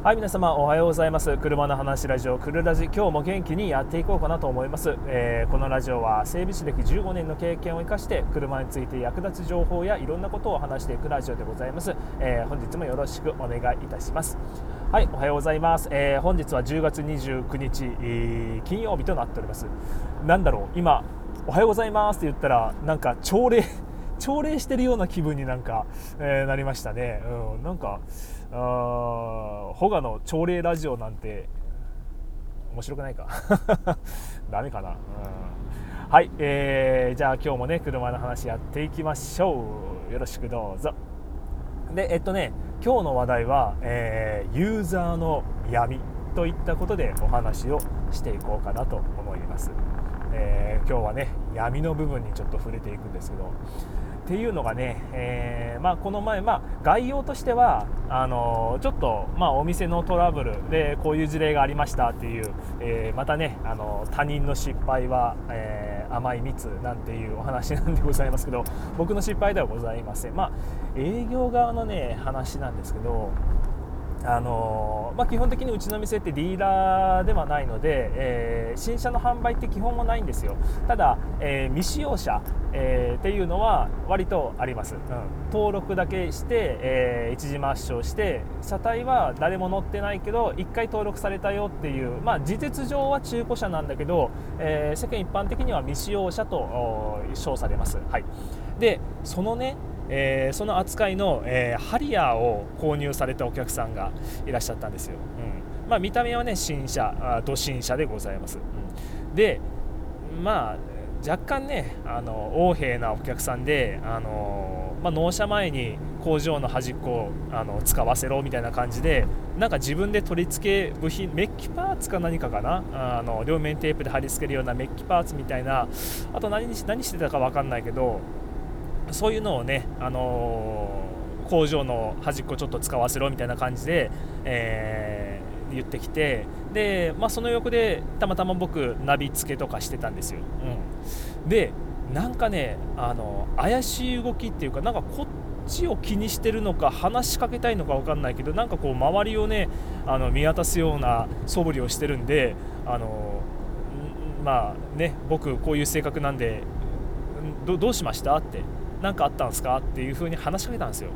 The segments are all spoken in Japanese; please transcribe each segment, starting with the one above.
はい皆様おはようございます。車の話ラジオクルラジ。今日も元気にやっていこうかなと思います、えー、このラジオは整備士歴15年の経験を生かして車について役立つ情報やいろんなことを話していくラジオでございます、えー、本日もよろしくお願いいたします。はいおはようございます、えー、本日は10月29日、え金曜日となっております。なんだろう今おはようございますって言ったらなんか朝礼 朝礼してるような気分になんか、えなりましたね。うんなんかあホガの朝礼ラジオなんて面白くないか？ダメかな、うん、はい、えー、じゃあ今日もね車の話やっていきましょう。よろしくどうぞ。でえっとね今日の話題は、えー、ユーザーの闇といったことでお話をしていこうかなと思います、えー、今日はね闇の部分にちょっと触れていくんですけどっていうのがね、えー、まあ、この前、まあ、概要としてはあのちょっと、まあ、お店のトラブルでこういう事例がありましたっていう、えー、またねあの他人の失敗は、えー、甘い蜜なんていうお話なんでございますけど僕の失敗ではございません、まあ、営業側のね話なんですけどあのまあ、基本的にうちの店ってディーラーではないので、えー、新車の販売って基本もないんですよ。ただ、えー、未使用車、えー、っていうのは割とあります、うん、登録だけして、え一時抹消して車体は誰も乗ってないけど1回登録されたよっていう、まあ、事実上は中古車なんだけど、え世間一般的には未使用車と称されます、はい、でそのねえー、その扱いの、えー、ハリアーを購入されたお客さんがいらっしゃったんですよ、うん。まあ、見た目はね新車あと新車でございます、うん、でまあ若干ねあの横柄なお客さんで、あのまあ、納車前に工場の端っこをあの使わせろみたいな感じでなんか自分で取り付け部品メッキパーツか何かかな？あの両面テープで貼り付けるようなメッキパーツみたいなあと何何してたか分かんないけどそういうのをね、あのー、工場の端っこちょっと使わせろみたいな感じで、えー、言ってきてで、まあ、その横でたまたま僕ナビ付けとかしてたんですよ、うん、でなんかねあの怪しい動きっていうかなんかこっちを気にしてるのか話しかけたいのか分かんないけどなんかこう周りをねあの見渡すような素振りをしてるんであのまあね僕こういう性格なんでどうしましたって何かあったんですかっていう風に話しかけたんですよ、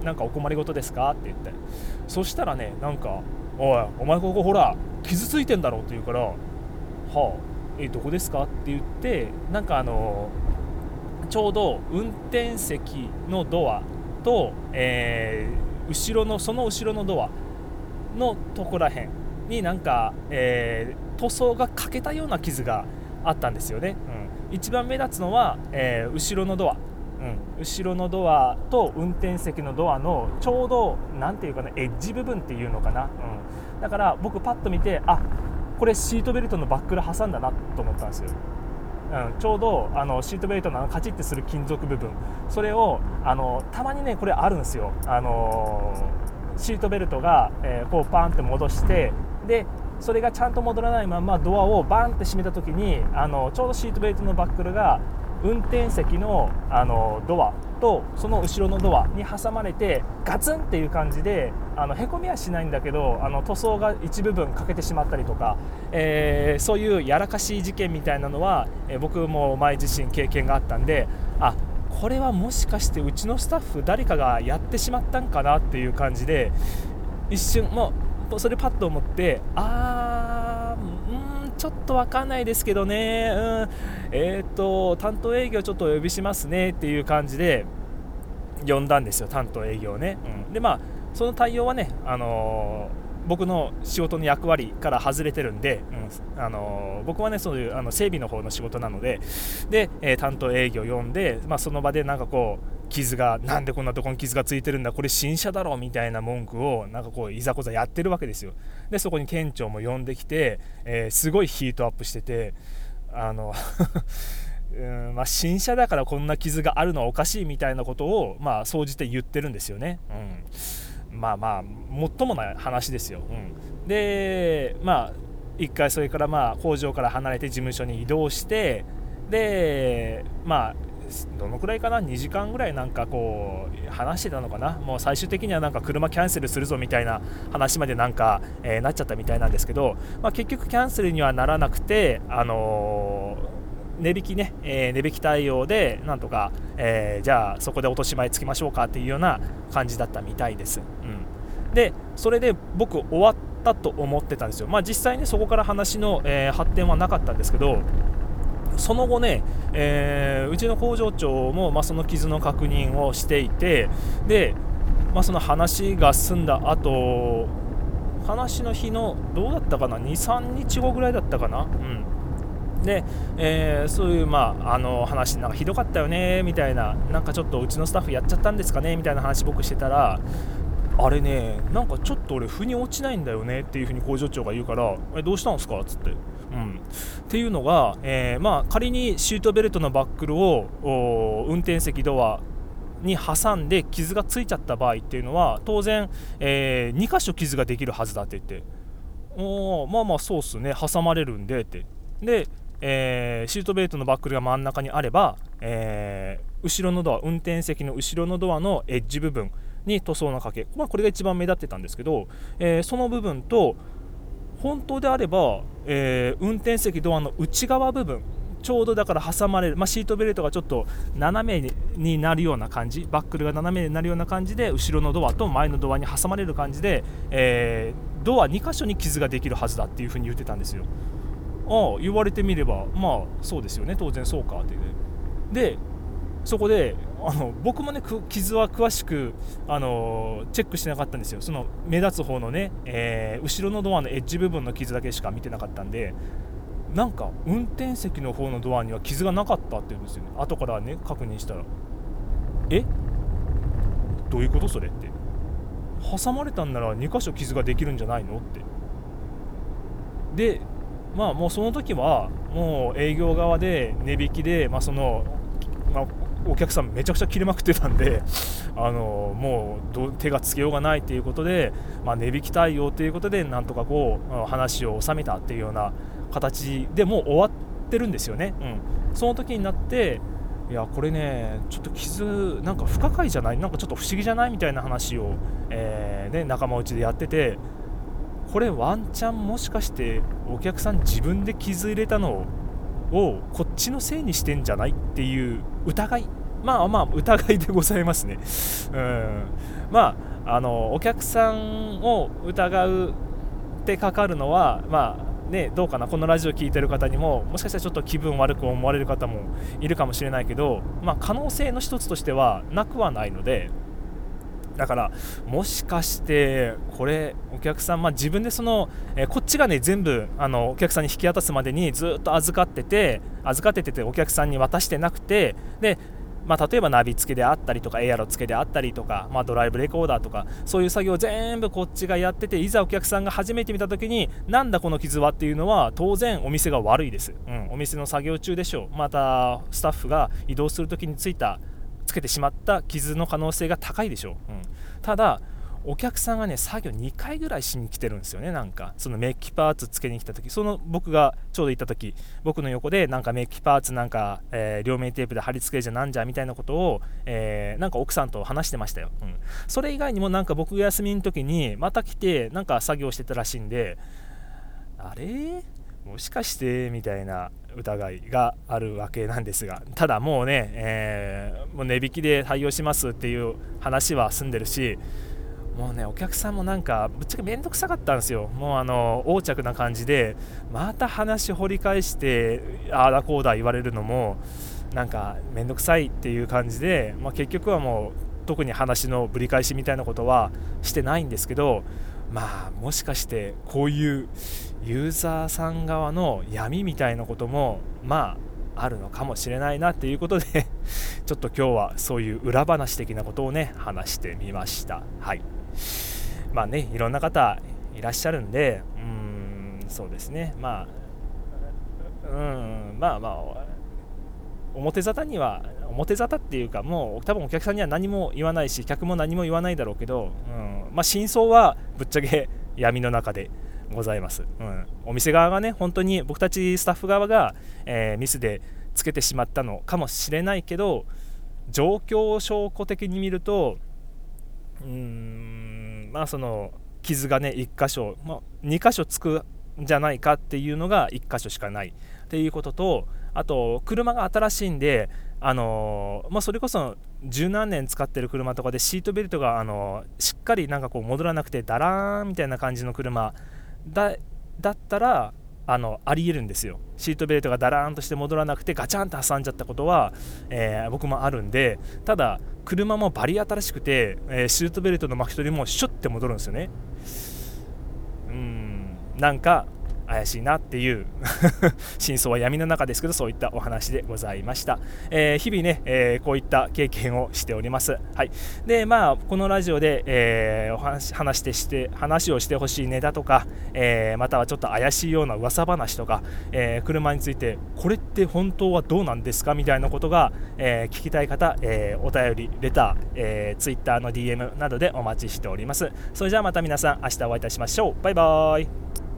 うん、なんかお困りごとですかって言って。そしたらねなんか「おいお前ここほら傷ついてんだろ」って言うから「はあえどこですか?」って言ってなんかあのちょうど運転席のドアと、えー、後ろのその後ろのドアのとこらへんになんか、えー、塗装が欠けたような傷があったんですよね、うん、一番目立つのは、えー、後ろのドア。うん、後ろのドアと運転席のドアのちょうど何ていうかなエッジ部分っていうのかな、うん、だから僕パッと見てあこれシートベルトのバックル挟んだなと思ったんですよ、うん、ちょうどあのシートベルトのあのカチッてする金属部分。それをあのたまにねこれあるんですよ。あのシートベルトが、えー、こうパーンって戻してでそれがちゃんと戻らないままドアをバンって閉めた時にあのちょうどシートベルトのバックルが運転席のあのドアとその後ろのドアに挟まれてガツンっていう感じであのへこみはしないんだけどあの塗装が一部分欠けてしまったりとか、えー、そういうやらかしい事件みたいなのは、えー、僕も前自身経験があったんであこれはもしかしてうちのスタッフ誰かがやってしまったんかなっていう感じで一瞬もうそれパッと思ってあーちょっと分かんないですけどね、うん、えっ、と、担当営業ちょっとお呼びしますねっていう感じで呼んだんですよ、担当営業ね。うん、で、まあ、その対応はね、あのー、僕の仕事の役割から外れてるんで、うん、あのー、僕はねそういうあの整備の方の仕事なのでで、えー、担当営業呼んで、まあ、その場でなんかこう傷がなんでこんなとこに傷がついてるんだこれ新車だろみたいな文句をなんかこういざこざやってるわけですよ。でそこに店長も呼んできて、えー、すごいヒートアップしててあの うんまあ、新車だからこんな傷があるのはおかしいみたいなことをまあ総じて言ってるんですよね、うん、まあまあもっともない話ですよ、うん、でまあ一回それからまあ工場から離れて事務所に移動してでまあどのくらいかな？2時間ぐらいなんかこう話してたのかな？もう最終的にはなんか車キャンセルするぞみたいな話までなんか、えー、なっちゃったみたいなんですけど、まあ、結局キャンセルにはならなくてあのー、値引きね、えー、値引き対応でなんとか、えー、じゃあそこで落とし前つきましょうかっていうような感じだったみたいです。うん、でそれで僕終わったと思ってたんですよ。まあ実際ねそこから話の、え発展はなかったんですけどその後ね、えー、うちの工場長も、まあ、その傷の確認をしていてで、まあ、その話が済んだ後話の日のどうだったかな？23日後ぐらいだったかな、うん、で、えー、そういう、まあ、あの話なんかひどかったよねみたいななんかちょっとうちのスタッフやっちゃったんですかね？みたいな話僕してたらあれねなんかちょっと俺腑に落ちないんだよね？っていうふうに工場長が言うからえどうしたんですか？つって、っていうのが、えー、まあ、仮にシートベルトのバックルを運転席ドアに挟んで傷がついちゃった場合っていうのは当然、えー、2箇所傷ができるはずだって言って。おまあまあそうっすね。挟まれるんでって。で、えー、シートベルトのバックルが真ん中にあれば、えー、後ろのドア運転席の後ろのドアのエッジ部分に塗装の掛け、まあ、これが一番目立ってたんですけど、えその部分と本当であれば、えー、運転席ドアの内側部分ちょうどだから挟まれる、まあ、シートベルトがちょっと斜めになるような感じバックルが斜めになるような感じで後ろのドアと前のドアに挟まれる感じで、えー、ドア2箇所に傷ができるはずだっていうふうに言ってたんですよ。ああ言われてみればまあそうですよね。当然そうかってでそこであの僕もね傷は詳しくあのチェックしてなかったんですよ。その目立つ方のね、えー、後ろのドアのエッジ部分の傷だけしか見てなかったんでなんか運転席の方のドアには傷がなかったって言うんですよね。後からね確認したらえ？どういうことそれ？って。挟まれたんなら2箇所傷ができるんじゃないの？って。でまあもうその時はもう営業側で値引きで、まあ、その、まあ、お客さんめちゃくちゃ切れまくってたんで あのもう手がつけようがないということで、まあ、値引き対応ということでなんとかこう話を収めたっていうような形でもう終わってるんですよね、うん、その時になっていやこれねちょっと傷なんか不可解じゃない？なんかちょっと不思議じゃない？みたいな話を、えー、ね、仲間内でやっててこれワンチャンもしかしてお客さん自分で傷入れたのををこっちのせいにしてんじゃないっていう疑いまあまあ疑いでございますね。うんまああのお客さんを疑うってかかるのはまあねどうかなこのラジオ聴いてる方にももしかしたらちょっと気分悪く思われる方もいるかもしれないけどまあ可能性の一つとしてはなくはないので。だからもしかしてこれお客さん、まあ、自分でその、えー、こっちがね全部あのお客さんに引き渡すまでにずっと預かってて預かっててお客さんに渡してなくてでまあ、例えばナビ付けであったりとかエアロ付けであったりとか、まあ、ドライブレコーダーとかそういう作業全部こっちがやってていざお客さんが初めて見た時になんだこの傷はっていうのは当然お店が悪いです、うん、お店の作業中でしょう。またスタッフが移動する時についたつけてしまった傷の可能性が高いでしょう、うん、ただお客さんがね作業2回ぐらいしに来てるんですよね。なんかそのメッキパーツつけに来た時。その僕がちょうど行った時僕の横でなんかメッキパーツなんか、えー、両面テープで貼り付けじゃなんじゃみたいなことを、えー、なんか奥さんと話してましたよ、うん、それ以外にもなんか僕が休みの時にまた来てなんか作業してたらしいんであれ？もしかして？みたいな。疑いがあるわけなんですがただもうね、えー、もう値引きで対応しますっていう話は済んでるしもうねお客さんもなんかぶっちゃけ面倒くさかったんですよ。もうあの横着な感じでまた話掘り返してああだこうだ言われるのもなんか面倒くさいっていう感じで、まあ、結局はもう特に話のぶり返しみたいなことはしてないんですけどまあもしかしてこういうユーザーさん側の闇みたいなこともまああるのかもしれないなっていうことで ちょっと今日はそういう裏話的なことをね話してみました。はい。まあねいろんな方いらっしゃるんでうんそうですね。まあうんまあまあ表沙汰には表沙汰っていうかもう多分お客さんには何も言わないし客も何も言わないだろうけど、うんまあ、真相はぶっちゃけ闇の中でございます、うん、お店側がね本当に僕たちスタッフ側が、えー、ミスでつけてしまったのかもしれないけど状況を証拠的に見るとうーんまあその傷がね1箇所、まあ、2箇所つくんじゃないかっていうのが1箇所しかない。っていうこととあと車が新しいんであのまあ、それこそ十何年使ってる車とかでシートベルトが、あのしっかりなんかこう戻らなくてダラーンみたいな感じの車だだったらあのありえるんですよ。シートベルトがだらーンとして戻らなくてガチャンと挟んじゃったことは、えー、僕もあるんでただ車もバリ新しくて、えー、シートベルトの巻き取りもシュッて戻るんですよね。うん。なんか怪しいなっていう 真相は闇の中ですけどそういったお話でございました、えー、日々ね、えー、こういった経験をしております。はい。でまあこのラジオで、えー、お話話してして話をしてほしいネタとか、えまたはちょっと怪しいような噂話とか、え車についてこれって本当はどうなんですかみたいなことが、え聞きたい方、えお便りレター、え Twitter の DM などでお待ちしております。それじゃあまた皆さん明日お会いいたしましょう。バイバーイ。